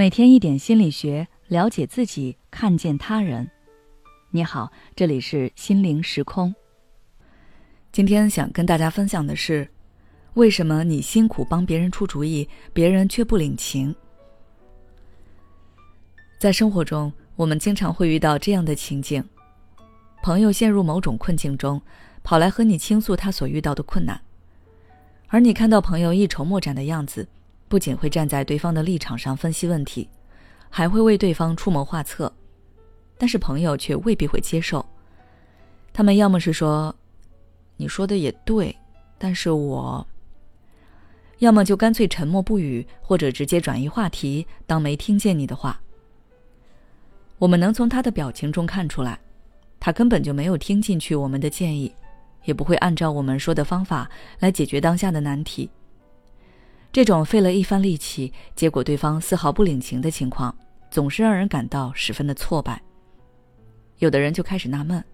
每天一点心理学，了解自己，看见他人。你好，这里是心灵时空。今天想跟大家分享的是，为什么你辛苦帮别人出主意，别人却不领情？在生活中，我们经常会遇到这样的情景：朋友陷入某种困境中，跑来和你倾诉他所遇到的困难，而你看到朋友一筹莫展的样子。不仅会站在对方的立场上分析问题，还会为对方出谋划策，但是朋友却未必会接受。他们要么是说：“你说的也对，但是我……”要么就干脆沉默不语，或者直接转移话题，当没听见你的话。我们能从他的表情中看出来，他根本就没有听进去我们的建议，也不会按照我们说的方法来解决当下的难题。这种费了一番力气，结果对方丝毫不领情的情况，总是让人感到十分的挫败。有的人就开始纳闷：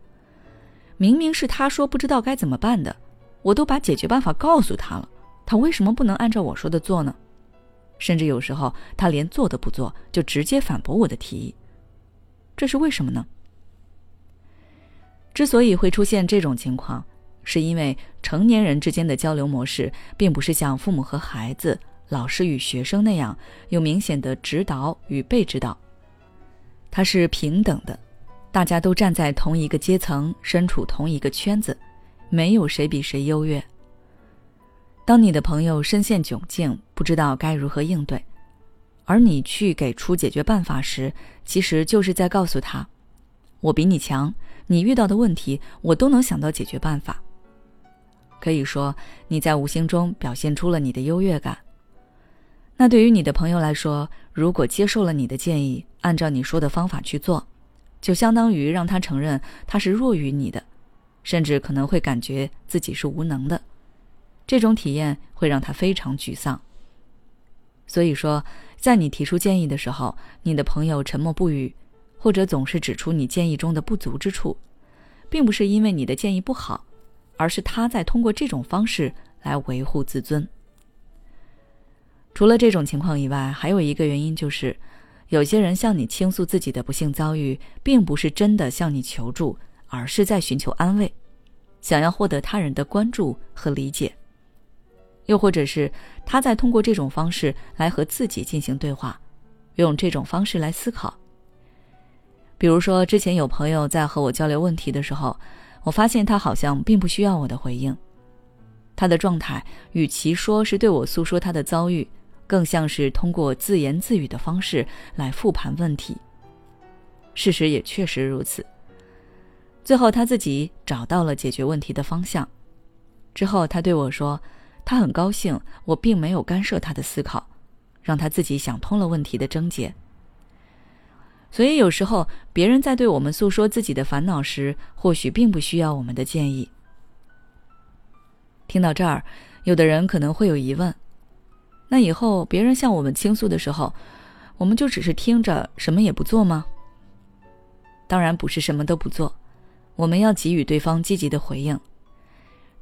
明明是他说不知道该怎么办的，我都把解决办法告诉他了，他为什么不能按照我说的做呢？甚至有时候他连做都不做，就直接反驳我的提议，这是为什么呢？之所以会出现这种情况。是因为成年人之间的交流模式，并不是像父母和孩子、老师与学生那样有明显的指导与被指导，它是平等的，大家都站在同一个阶层，身处同一个圈子，没有谁比谁优越。当你的朋友深陷窘境，不知道该如何应对，而你去给出解决办法时，其实就是在告诉他：我比你强，你遇到的问题，我都能想到解决办法。可以说，你在无形中表现出了你的优越感。那对于你的朋友来说，如果接受了你的建议，按照你说的方法去做，就相当于让他承认他是弱于你的，甚至可能会感觉自己是无能的。这种体验会让他非常沮丧。所以说，在你提出建议的时候，你的朋友沉默不语，或者总是指出你建议中的不足之处，并不是因为你的建议不好。而是他在通过这种方式来维护自尊。除了这种情况以外，还有一个原因就是，有些人向你倾诉自己的不幸遭遇，并不是真的向你求助，而是在寻求安慰，想要获得他人的关注和理解。又或者是他在通过这种方式来和自己进行对话，用这种方式来思考。比如说，之前有朋友在和我交流问题的时候。我发现他好像并不需要我的回应，他的状态与其说是对我诉说他的遭遇，更像是通过自言自语的方式来复盘问题。事实也确实如此。最后他自己找到了解决问题的方向，之后他对我说，他很高兴我并没有干涉他的思考，让他自己想通了问题的症结。所以有时候，别人在对我们诉说自己的烦恼时，或许并不需要我们的建议。听到这儿，有的人可能会有疑问：那以后别人向我们倾诉的时候，我们就只是听着，什么也不做吗？当然不是什么都不做，我们要给予对方积极的回应。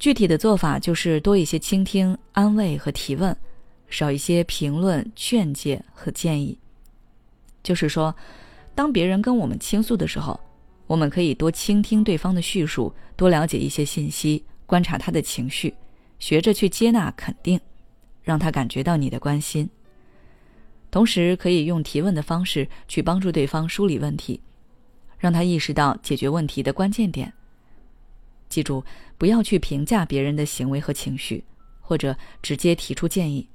具体的做法就是多一些倾听、安慰和提问，少一些评论、劝诫和建议。就是说。当别人跟我们倾诉的时候，我们可以多倾听对方的叙述，多了解一些信息，观察他的情绪，学着去接纳、肯定，让他感觉到你的关心。同时，可以用提问的方式去帮助对方梳理问题，让他意识到解决问题的关键点。记住，不要去评价别人的行为和情绪，或者直接提出建议，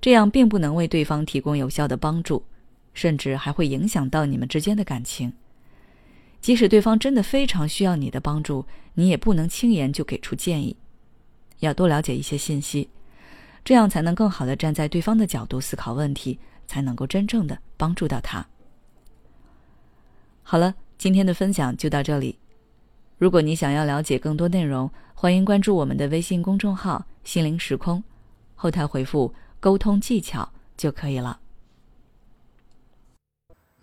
这样并不能为对方提供有效的帮助。甚至还会影响到你们之间的感情。即使对方真的非常需要你的帮助，你也不能轻言就给出建议，要多了解一些信息，这样才能更好的站在对方的角度思考问题，才能够真正的帮助到他。好了，今天的分享就到这里。如果你想要了解更多内容，欢迎关注我们的微信公众号“心灵时空”，后台回复“沟通技巧”就可以了。